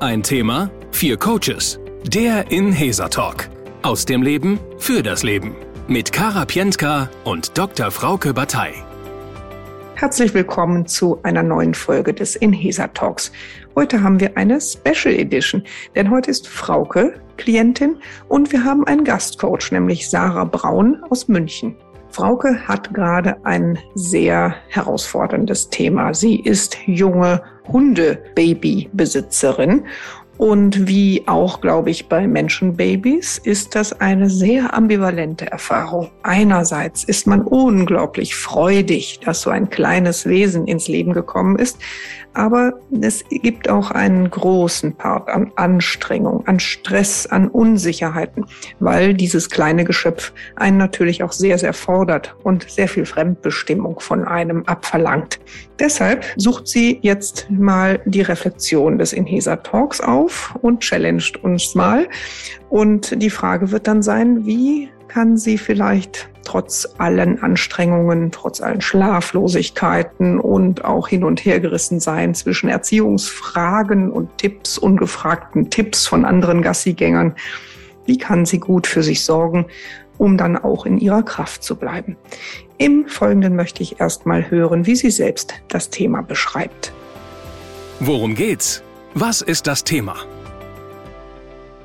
Ein Thema, vier Coaches. Der Inhesa Talk. Aus dem Leben für das Leben. Mit Kara Pientka und Dr. Frauke Batei. Herzlich willkommen zu einer neuen Folge des Inhesa Talks. Heute haben wir eine Special Edition, denn heute ist Frauke Klientin und wir haben einen Gastcoach, nämlich Sarah Braun aus München. Frauke hat gerade ein sehr herausforderndes Thema. Sie ist junge Hundebabybesitzerin und wie auch, glaube ich, bei Menschenbabys ist das eine sehr ambivalente Erfahrung. Einerseits ist man unglaublich freudig, dass so ein kleines Wesen ins Leben gekommen ist. Aber es gibt auch einen großen Part an Anstrengung, an Stress, an Unsicherheiten, weil dieses kleine Geschöpf einen natürlich auch sehr, sehr fordert und sehr viel Fremdbestimmung von einem abverlangt. Deshalb sucht sie jetzt mal die Reflexion des Inhesa Talks auf und challenged uns mal. Und die Frage wird dann sein, wie kann sie vielleicht trotz allen Anstrengungen, trotz allen Schlaflosigkeiten und auch hin und her gerissen sein zwischen Erziehungsfragen und Tipps, ungefragten Tipps von anderen Gassigängern, wie kann sie gut für sich sorgen, um dann auch in ihrer Kraft zu bleiben. Im Folgenden möchte ich erstmal hören, wie sie selbst das Thema beschreibt. Worum geht's? Was ist das Thema?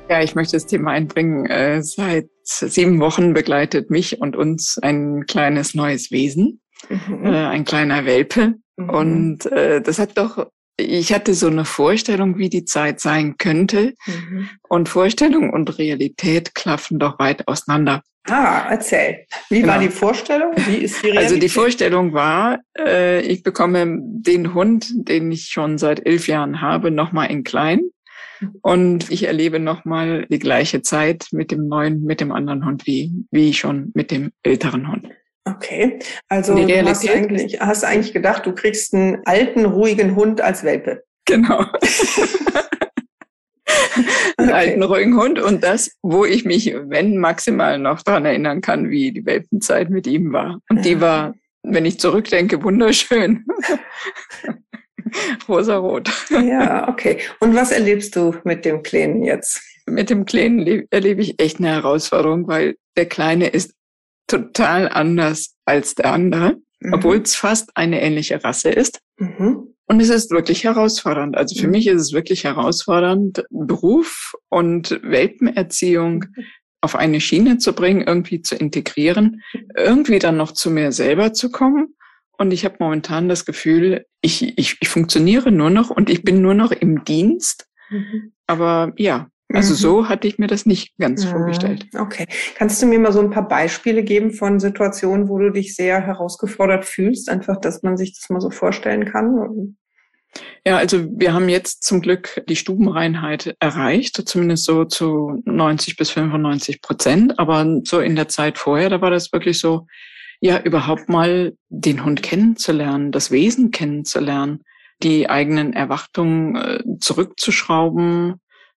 Ja, ich möchte das Thema einbringen. Äh, seit sieben Wochen begleitet mich und uns ein kleines neues Wesen, mhm. äh, ein kleiner Welpe. Mhm. Und äh, das hat doch, ich hatte so eine Vorstellung, wie die Zeit sein könnte. Mhm. Und Vorstellung und Realität klaffen doch weit auseinander. Ah, erzähl. Wie genau. war die Vorstellung? Wie ist die Realität? Also die Vorstellung war, äh, ich bekomme den Hund, den ich schon seit elf Jahren habe, nochmal in klein. Und ich erlebe nochmal die gleiche Zeit mit dem neuen, mit dem anderen Hund wie, wie schon mit dem älteren Hund. Okay, also du hast eigentlich, hast eigentlich gedacht, du kriegst einen alten, ruhigen Hund als Welpe. Genau. einen okay. alten, ruhigen Hund und das, wo ich mich, wenn maximal noch daran erinnern kann, wie die Welpenzeit mit ihm war. Und die war, wenn ich zurückdenke, wunderschön. Rosarot. Ja, okay. Und was erlebst du mit dem Kleinen jetzt? Mit dem Kleinen erlebe ich echt eine Herausforderung, weil der Kleine ist total anders als der andere, mhm. obwohl es fast eine ähnliche Rasse ist. Mhm. Und es ist wirklich herausfordernd. Also für mhm. mich ist es wirklich herausfordernd, Beruf und Welpenerziehung auf eine Schiene zu bringen, irgendwie zu integrieren, irgendwie dann noch zu mir selber zu kommen und ich habe momentan das Gefühl, ich, ich, ich funktioniere nur noch und ich bin nur noch im Dienst. Mhm. Aber ja, also mhm. so hatte ich mir das nicht ganz mhm. vorgestellt. Okay. Kannst du mir mal so ein paar Beispiele geben von Situationen, wo du dich sehr herausgefordert fühlst? Einfach, dass man sich das mal so vorstellen kann? Ja, also wir haben jetzt zum Glück die Stubenreinheit erreicht, zumindest so zu 90 bis 95 Prozent. Aber so in der Zeit vorher, da war das wirklich so, ja, überhaupt mal den Hund kennenzulernen, das Wesen kennenzulernen, die eigenen Erwartungen äh, zurückzuschrauben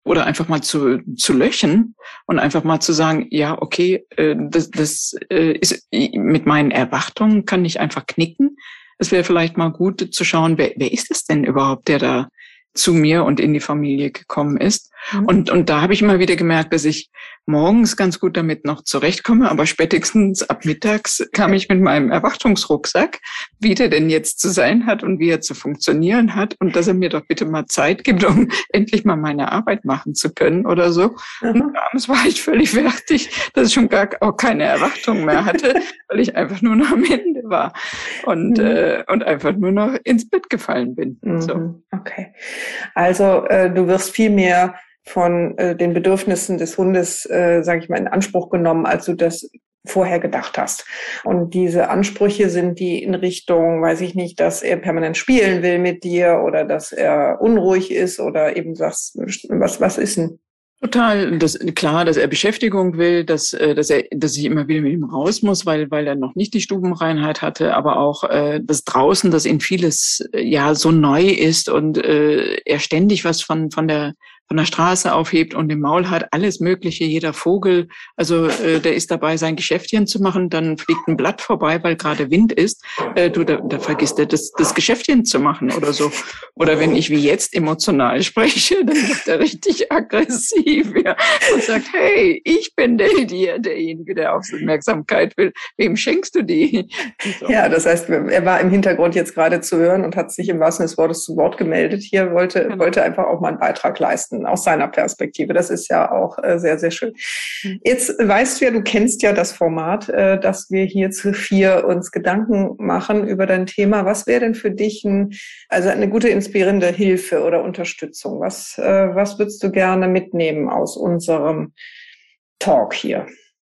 oder einfach mal zu, zu löchen und einfach mal zu sagen, ja, okay, äh, das, das äh, ist mit meinen Erwartungen kann ich einfach knicken. Es wäre vielleicht mal gut zu schauen, wer, wer ist es denn überhaupt, der da zu mir und in die Familie gekommen ist. Mhm. Und, und da habe ich immer wieder gemerkt, dass ich morgens ganz gut damit noch zurechtkomme, aber spätestens ab mittags kam ich mit meinem Erwartungsrucksack, wie der denn jetzt zu sein hat und wie er zu funktionieren hat und dass er mir doch bitte mal Zeit gibt, um endlich mal meine Arbeit machen zu können oder so. Mhm. Und abends war ich völlig fertig, dass ich schon gar auch keine Erwartungen mehr hatte, weil ich einfach nur noch am Ende war und, mhm. äh, und einfach nur noch ins Bett gefallen bin. So. Mhm. Okay. Also äh, du wirst viel mehr von äh, den Bedürfnissen des Hundes, äh, sage ich mal, in Anspruch genommen, als du das vorher gedacht hast. Und diese Ansprüche sind die in Richtung, weiß ich nicht, dass er permanent spielen will mit dir oder dass er unruhig ist oder eben sagst, was, was ist denn? Total, das, klar, dass er Beschäftigung will, dass, äh, dass er, dass ich immer wieder mit ihm raus muss, weil, weil er noch nicht die Stubenreinheit hatte, aber auch äh, das draußen, dass ihm vieles äh, ja so neu ist und äh, er ständig was von, von der von der Straße aufhebt und im Maul hat, alles Mögliche, jeder Vogel. Also äh, der ist dabei, sein Geschäftchen zu machen, dann fliegt ein Blatt vorbei, weil gerade Wind ist. Äh, du, da, da vergisst er das, das Geschäftchen zu machen oder so. Oder wenn ich wie jetzt emotional spreche, dann wird er richtig aggressiv ja, und sagt, hey, ich bin der, der derjenige, der Aufmerksamkeit will. Wem schenkst du die? So. Ja, das heißt, er war im Hintergrund jetzt gerade zu hören und hat sich im wahrsten Sinne des Wortes zu Wort gemeldet. Hier wollte, genau. wollte einfach auch mal einen Beitrag leisten aus seiner Perspektive. Das ist ja auch äh, sehr, sehr schön. Jetzt weißt du ja, du kennst ja das Format, äh, dass wir hier zu vier uns Gedanken machen über dein Thema. Was wäre denn für dich ein, also eine gute inspirierende Hilfe oder Unterstützung? Was, äh, was würdest du gerne mitnehmen aus unserem Talk hier?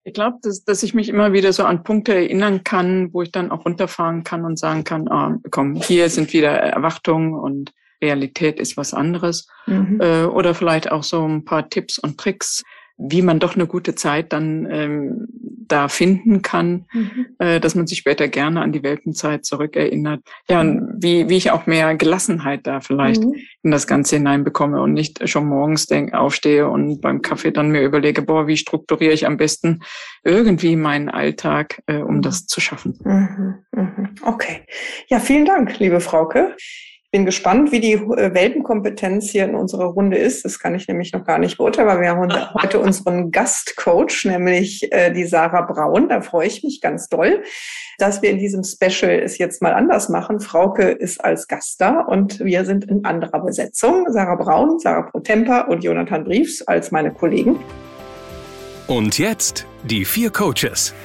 Ich glaube, dass, dass ich mich immer wieder so an Punkte erinnern kann, wo ich dann auch runterfahren kann und sagen kann, ah, komm, hier sind wieder Erwartungen und Realität ist was anderes. Mhm. Äh, oder vielleicht auch so ein paar Tipps und Tricks, wie man doch eine gute Zeit dann ähm, da finden kann, mhm. äh, dass man sich später gerne an die Welpenzeit zurückerinnert. Ja, und wie, wie ich auch mehr Gelassenheit da vielleicht mhm. in das Ganze hineinbekomme und nicht schon morgens denk, aufstehe und beim Kaffee dann mir überlege, boah, wie strukturiere ich am besten irgendwie meinen Alltag, äh, um mhm. das zu schaffen. Mhm. Mhm. Okay. Ja, vielen Dank, liebe Frauke bin gespannt, wie die äh, Welpenkompetenz hier in unserer Runde ist. Das kann ich nämlich noch gar nicht beurteilen, weil wir haben heute unseren Gastcoach, nämlich äh, die Sarah Braun. Da freue ich mich ganz doll, dass wir in diesem Special es jetzt mal anders machen. Frauke ist als Gast da und wir sind in anderer Besetzung. Sarah Braun, Sarah Protempa und Jonathan Briefs als meine Kollegen. Und jetzt die vier Coaches.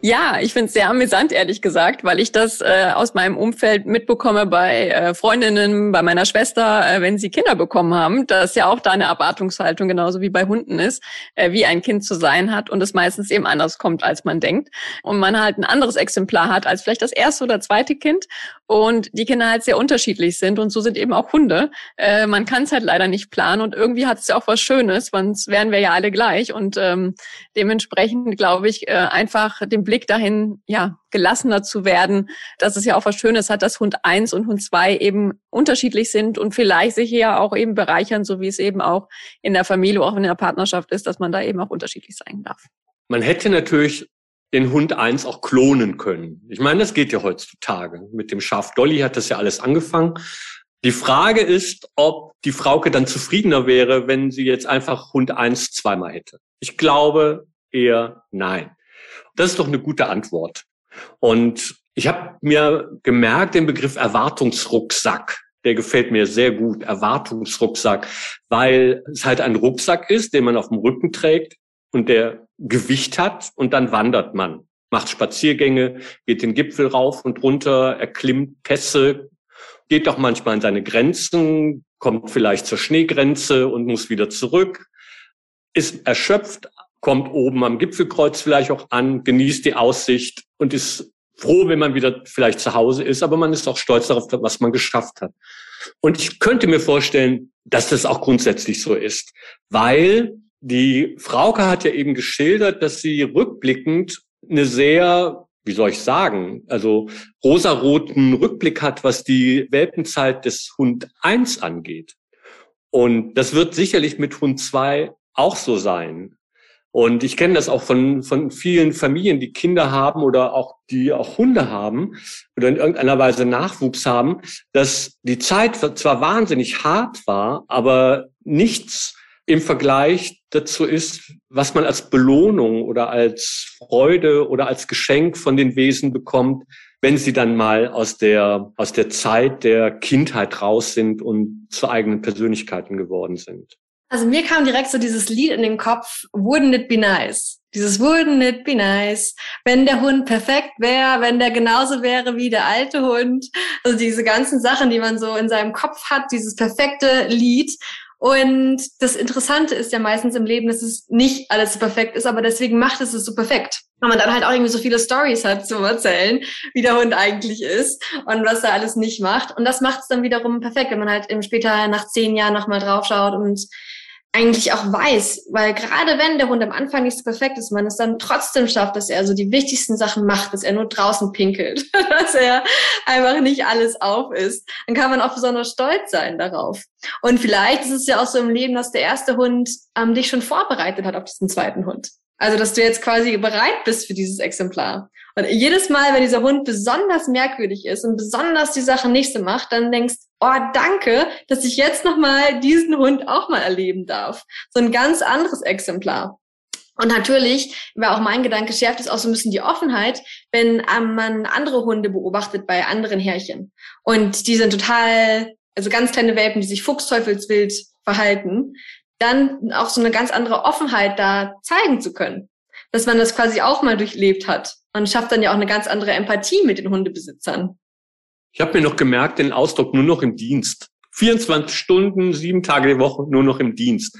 Ja, ich finde es sehr amüsant, ehrlich gesagt, weil ich das äh, aus meinem Umfeld mitbekomme bei äh, Freundinnen, bei meiner Schwester, äh, wenn sie Kinder bekommen haben, dass ja auch da eine Erwartungshaltung genauso wie bei Hunden ist, äh, wie ein Kind zu sein hat und es meistens eben anders kommt, als man denkt. Und man halt ein anderes Exemplar hat als vielleicht das erste oder zweite Kind und die Kinder halt sehr unterschiedlich sind und so sind eben auch Hunde. Äh, man kann es halt leider nicht planen und irgendwie hat es ja auch was Schönes, sonst wären wir ja alle gleich und ähm, dementsprechend glaube ich äh, einfach dem Blick dahin, ja, gelassener zu werden, dass es ja auch was Schönes hat, dass Hund eins und Hund zwei eben unterschiedlich sind und vielleicht sich ja auch eben bereichern, so wie es eben auch in der Familie, auch in der Partnerschaft ist, dass man da eben auch unterschiedlich sein darf. Man hätte natürlich den Hund eins auch klonen können. Ich meine, das geht ja heutzutage. Mit dem Schaf Dolly hat das ja alles angefangen. Die Frage ist, ob die Frauke dann zufriedener wäre, wenn sie jetzt einfach Hund eins zweimal hätte. Ich glaube eher nein. Das ist doch eine gute Antwort. Und ich habe mir gemerkt, den Begriff Erwartungsrucksack, der gefällt mir sehr gut, Erwartungsrucksack, weil es halt ein Rucksack ist, den man auf dem Rücken trägt und der Gewicht hat und dann wandert man, macht Spaziergänge, geht den Gipfel rauf und runter, erklimmt Pässe, geht auch manchmal an seine Grenzen, kommt vielleicht zur Schneegrenze und muss wieder zurück, ist erschöpft, kommt oben am Gipfelkreuz vielleicht auch an, genießt die Aussicht und ist froh, wenn man wieder vielleicht zu Hause ist, aber man ist auch stolz darauf, was man geschafft hat. Und ich könnte mir vorstellen, dass das auch grundsätzlich so ist, weil die Frauke hat ja eben geschildert, dass sie rückblickend eine sehr, wie soll ich sagen, also rosaroten Rückblick hat, was die Welpenzeit des Hund 1 angeht. Und das wird sicherlich mit Hund 2 auch so sein. Und ich kenne das auch von, von vielen Familien, die Kinder haben oder auch die auch Hunde haben oder in irgendeiner Weise Nachwuchs haben, dass die Zeit zwar wahnsinnig hart war, aber nichts im Vergleich dazu ist, was man als Belohnung oder als Freude oder als Geschenk von den Wesen bekommt, wenn sie dann mal aus der, aus der Zeit der Kindheit raus sind und zu eigenen Persönlichkeiten geworden sind. Also mir kam direkt so dieses Lied in den Kopf, Wouldn't it be nice? Dieses Wouldn't it be nice, wenn der Hund perfekt wäre, wenn der genauso wäre wie der alte Hund. Also diese ganzen Sachen, die man so in seinem Kopf hat, dieses perfekte Lied. Und das Interessante ist ja meistens im Leben, dass es nicht alles so perfekt ist, aber deswegen macht es es so perfekt. Weil man dann halt auch irgendwie so viele Stories hat zu erzählen, wie der Hund eigentlich ist und was er alles nicht macht. Und das macht es dann wiederum perfekt, wenn man halt eben später nach zehn Jahren nochmal draufschaut und eigentlich auch weiß, weil gerade wenn der Hund am Anfang nicht so perfekt ist, man es dann trotzdem schafft, dass er so die wichtigsten Sachen macht, dass er nur draußen pinkelt, dass er einfach nicht alles auf ist, dann kann man auch besonders stolz sein darauf. Und vielleicht ist es ja auch so im Leben, dass der erste Hund ähm, dich schon vorbereitet hat auf diesen zweiten Hund. Also, dass du jetzt quasi bereit bist für dieses Exemplar. Und jedes Mal, wenn dieser Hund besonders merkwürdig ist und besonders die Sache nicht so macht, dann denkst, oh, danke, dass ich jetzt nochmal diesen Hund auch mal erleben darf. So ein ganz anderes Exemplar. Und natürlich war auch mein Gedanke, schärft es auch so ein bisschen die Offenheit, wenn ähm, man andere Hunde beobachtet bei anderen Härchen. Und die sind total, also ganz kleine Welpen, die sich fuchsteufelswild verhalten, dann auch so eine ganz andere Offenheit da zeigen zu können. Dass man das quasi auch mal durchlebt hat. und schafft dann ja auch eine ganz andere Empathie mit den Hundebesitzern. Ich habe mir noch gemerkt, den Ausdruck nur noch im Dienst. 24 Stunden, sieben Tage die Woche nur noch im Dienst.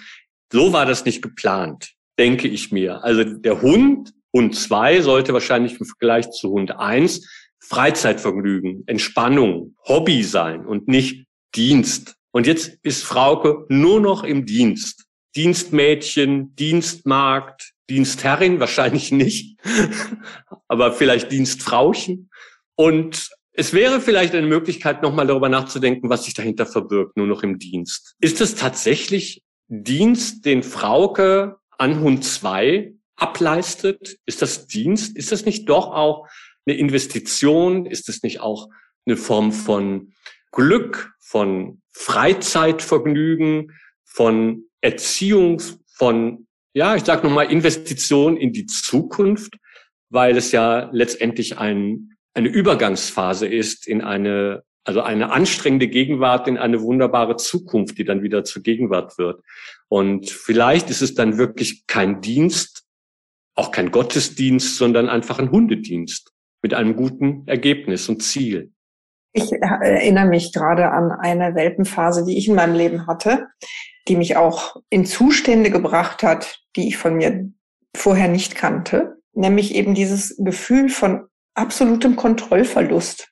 So war das nicht geplant, denke ich mir. Also der Hund, Hund zwei sollte wahrscheinlich im Vergleich zu Hund eins Freizeitvergnügen, Entspannung, Hobby sein und nicht Dienst. Und jetzt ist Frauke nur noch im Dienst. Dienstmädchen, Dienstmarkt, Dienstherrin, wahrscheinlich nicht, aber vielleicht Dienstfrauchen. Und es wäre vielleicht eine Möglichkeit, nochmal darüber nachzudenken, was sich dahinter verbirgt, nur noch im Dienst. Ist es tatsächlich Dienst, den Frauke an Hund 2 ableistet? Ist das Dienst? Ist das nicht doch auch eine Investition? Ist es nicht auch eine Form von Glück, von Freizeitvergnügen, von Erziehung, von, ja, ich sage nochmal, Investition in die Zukunft, weil es ja letztendlich ein eine Übergangsphase ist in eine, also eine anstrengende Gegenwart in eine wunderbare Zukunft, die dann wieder zur Gegenwart wird. Und vielleicht ist es dann wirklich kein Dienst, auch kein Gottesdienst, sondern einfach ein Hundedienst mit einem guten Ergebnis und Ziel. Ich erinnere mich gerade an eine Welpenphase, die ich in meinem Leben hatte, die mich auch in Zustände gebracht hat, die ich von mir vorher nicht kannte, nämlich eben dieses Gefühl von absolutem Kontrollverlust.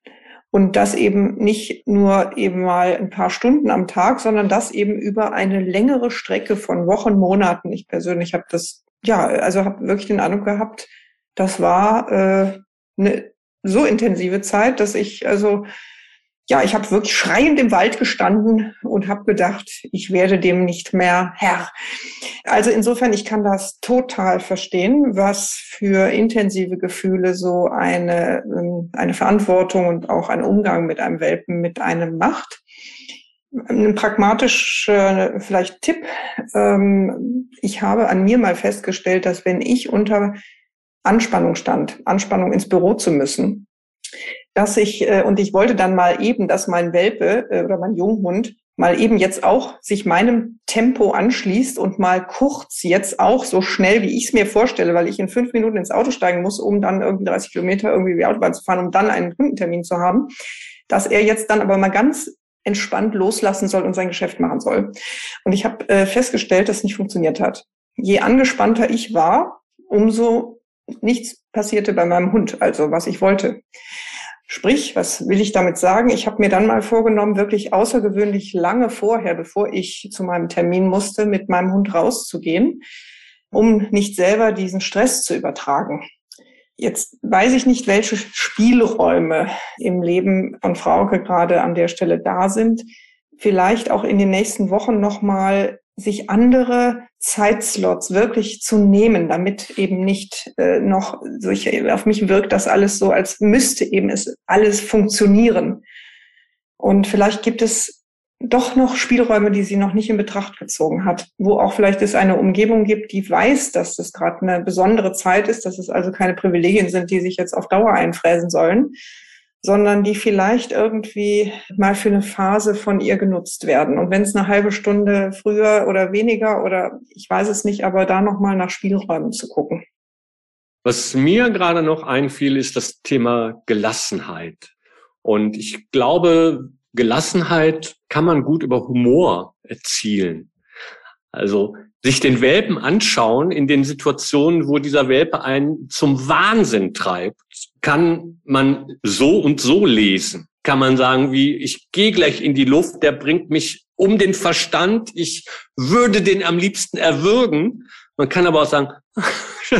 Und das eben nicht nur eben mal ein paar Stunden am Tag, sondern das eben über eine längere Strecke von Wochen, Monaten. Ich persönlich habe das, ja, also habe wirklich den Eindruck gehabt, das war äh, eine so intensive Zeit, dass ich also ja, ich habe wirklich schreiend im Wald gestanden und habe gedacht, ich werde dem nicht mehr Herr. Also insofern, ich kann das total verstehen, was für intensive Gefühle so eine, ähm, eine Verantwortung und auch ein Umgang mit einem Welpen mit einem macht. Ein pragmatischer vielleicht Tipp. Ähm, ich habe an mir mal festgestellt, dass wenn ich unter Anspannung stand, Anspannung ins Büro zu müssen, dass ich, äh, und ich wollte dann mal eben, dass mein Welpe äh, oder mein Junghund mal eben jetzt auch sich meinem Tempo anschließt und mal kurz jetzt auch so schnell, wie ich es mir vorstelle, weil ich in fünf Minuten ins Auto steigen muss, um dann irgendwie 30 Kilometer irgendwie die Autobahn zu fahren, um dann einen Kundentermin zu haben, dass er jetzt dann aber mal ganz entspannt loslassen soll und sein Geschäft machen soll. Und ich habe äh, festgestellt, dass es nicht funktioniert hat. Je angespannter ich war, umso nichts passierte bei meinem Hund, also was ich wollte. Sprich, was will ich damit sagen? Ich habe mir dann mal vorgenommen, wirklich außergewöhnlich lange vorher, bevor ich zu meinem Termin musste, mit meinem Hund rauszugehen, um nicht selber diesen Stress zu übertragen. Jetzt weiß ich nicht, welche Spielräume im Leben von Frauke gerade an der Stelle da sind. Vielleicht auch in den nächsten Wochen nochmal sich andere Zeitslots wirklich zu nehmen, damit eben nicht äh, noch solche, auf mich wirkt das alles so, als müsste eben es alles funktionieren. Und vielleicht gibt es doch noch Spielräume, die sie noch nicht in Betracht gezogen hat, wo auch vielleicht es eine Umgebung gibt, die weiß, dass es gerade eine besondere Zeit ist, dass es also keine Privilegien sind, die sich jetzt auf Dauer einfräsen sollen, sondern die vielleicht irgendwie mal für eine Phase von ihr genutzt werden. Und wenn es eine halbe Stunde früher oder weniger oder ich weiß es nicht, aber da nochmal nach Spielräumen zu gucken. Was mir gerade noch einfiel, ist das Thema Gelassenheit. Und ich glaube, Gelassenheit kann man gut über Humor erzielen. Also sich den Welpen anschauen in den Situationen, wo dieser Welpe einen zum Wahnsinn treibt, kann man so und so lesen. Kann man sagen, wie ich gehe gleich in die Luft, der bringt mich um den Verstand. Ich würde den am liebsten erwürgen. Man kann aber auch sagen,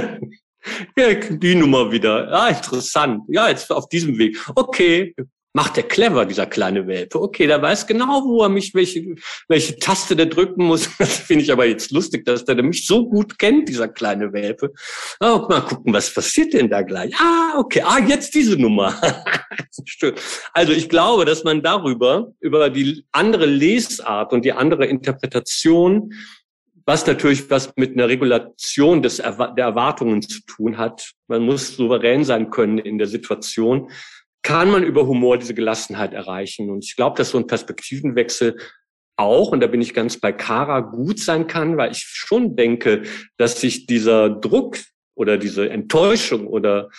ja, die Nummer wieder. Ja, interessant. Ja, jetzt auf diesem Weg. Okay, macht er clever, dieser kleine Welpe. Okay, der weiß genau, wo er mich, welche, welche Taste der drücken muss. Das finde ich aber jetzt lustig, dass der mich so gut kennt, dieser kleine Welpe. Oh, mal gucken, was passiert denn da gleich? Ah, okay, ah, jetzt diese Nummer. also ich glaube, dass man darüber, über die andere Lesart und die andere Interpretation, was natürlich was mit einer Regulation des, der Erwartungen zu tun hat. Man muss souverän sein können in der Situation kann man über Humor diese Gelassenheit erreichen. Und ich glaube, dass so ein Perspektivenwechsel auch, und da bin ich ganz bei Kara, gut sein kann, weil ich schon denke, dass sich dieser Druck oder diese Enttäuschung oder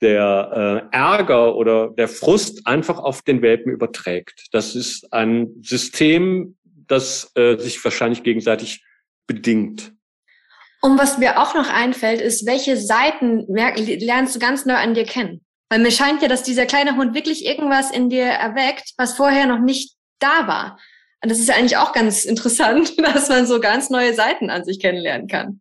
der äh, Ärger oder der Frust einfach auf den Welpen überträgt. Das ist ein System, das äh, sich wahrscheinlich gegenseitig bedingt. Und was mir auch noch einfällt, ist, welche Seiten lernst du ganz neu an dir kennen? Weil mir scheint ja, dass dieser kleine Hund wirklich irgendwas in dir erweckt, was vorher noch nicht da war. Und das ist ja eigentlich auch ganz interessant, dass man so ganz neue Seiten an sich kennenlernen kann.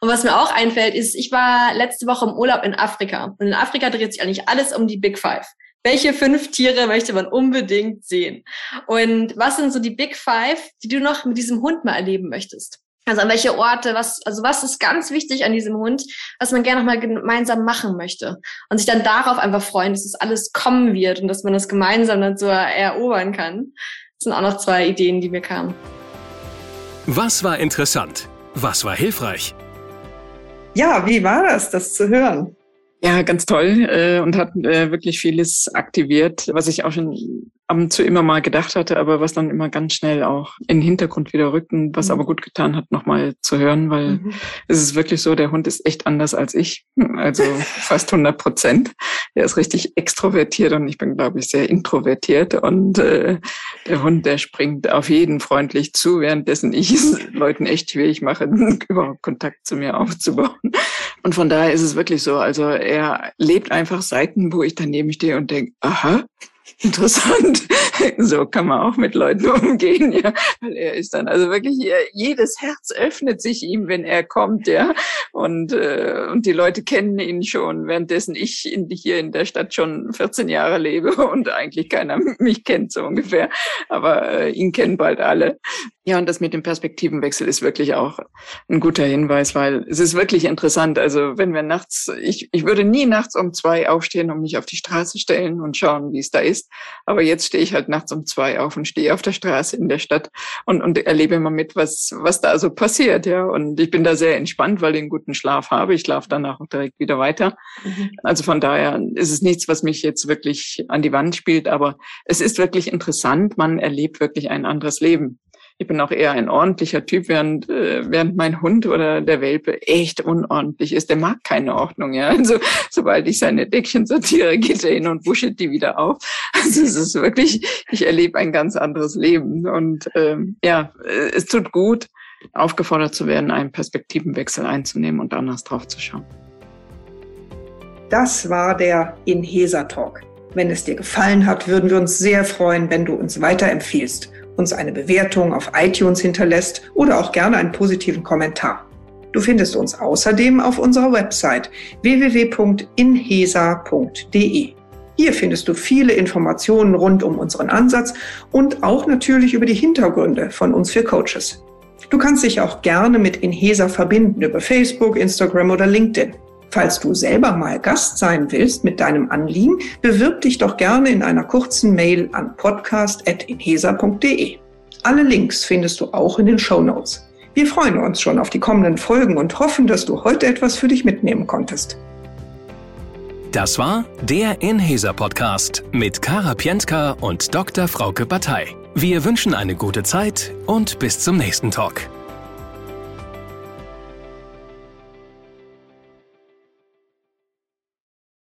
Und was mir auch einfällt, ist, ich war letzte Woche im Urlaub in Afrika. Und in Afrika dreht sich eigentlich alles um die Big Five. Welche fünf Tiere möchte man unbedingt sehen? Und was sind so die Big Five, die du noch mit diesem Hund mal erleben möchtest? Also an welche Orte, was, also was ist ganz wichtig an diesem Hund, was man gerne noch mal gemeinsam machen möchte. Und sich dann darauf einfach freuen, dass es das alles kommen wird und dass man das gemeinsam dann so erobern kann. Das sind auch noch zwei Ideen, die mir kamen. Was war interessant? Was war hilfreich? Ja, wie war das, das zu hören? Ja, ganz toll äh, und hat äh, wirklich vieles aktiviert, was ich auch schon ab und zu immer mal gedacht hatte, aber was dann immer ganz schnell auch in den Hintergrund wieder rückt und was mhm. aber gut getan hat, nochmal zu hören, weil mhm. es ist wirklich so, der Hund ist echt anders als ich, also fast 100 Prozent. Er ist richtig extrovertiert und ich bin, glaube ich, sehr introvertiert und äh, der Hund, der springt auf jeden freundlich zu, währenddessen ich es Leuten echt schwierig mache, überhaupt Kontakt zu mir aufzubauen. Und von daher ist es wirklich so, also er lebt einfach Seiten, wo ich daneben stehe und denke, aha, interessant. so kann man auch mit Leuten umgehen, ja. Weil er ist dann also wirklich, jedes Herz öffnet sich ihm, wenn er kommt, ja. Und, äh, und die Leute kennen ihn schon, währenddessen ich in, hier in der Stadt schon 14 Jahre lebe und eigentlich keiner mich kennt, so ungefähr. Aber äh, ihn kennen bald alle. Ja, und das mit dem Perspektivenwechsel ist wirklich auch ein guter Hinweis, weil es ist wirklich interessant. Also wenn wir nachts, ich, ich würde nie nachts um zwei aufstehen und mich auf die Straße stellen und schauen, wie es da ist. Aber jetzt stehe ich halt nachts um zwei auf und stehe auf der Straße in der Stadt und, und erlebe mal mit, was, was da so passiert. Ja, und ich bin da sehr entspannt, weil ich einen guten Schlaf habe. Ich schlafe danach auch direkt wieder weiter. Mhm. Also von daher ist es nichts, was mich jetzt wirklich an die Wand spielt, aber es ist wirklich interessant. Man erlebt wirklich ein anderes Leben. Ich bin auch eher ein ordentlicher Typ, während, äh, während mein Hund oder der Welpe echt unordentlich ist. Der mag keine Ordnung, ja. Also, sobald ich seine Deckchen sortiere, geht er hin und wuschelt die wieder auf. Also, es ist wirklich, ich erlebe ein ganz anderes Leben. Und, ähm, ja, es tut gut, aufgefordert zu werden, einen Perspektivenwechsel einzunehmen und anders drauf zu schauen. Das war der Inhesa Talk. Wenn es dir gefallen hat, würden wir uns sehr freuen, wenn du uns weiterempfiehlst uns eine Bewertung auf iTunes hinterlässt oder auch gerne einen positiven Kommentar. Du findest uns außerdem auf unserer Website www.inhesa.de. Hier findest du viele Informationen rund um unseren Ansatz und auch natürlich über die Hintergründe von uns für Coaches. Du kannst dich auch gerne mit Inhesa verbinden über Facebook, Instagram oder LinkedIn. Falls du selber mal Gast sein willst mit deinem Anliegen, bewirb dich doch gerne in einer kurzen Mail an podcast.inhesa.de. Alle Links findest du auch in den Show Notes. Wir freuen uns schon auf die kommenden Folgen und hoffen, dass du heute etwas für dich mitnehmen konntest. Das war der Inhesa Podcast mit Kara Pientka und Dr. Frauke Batei. Wir wünschen eine gute Zeit und bis zum nächsten Talk.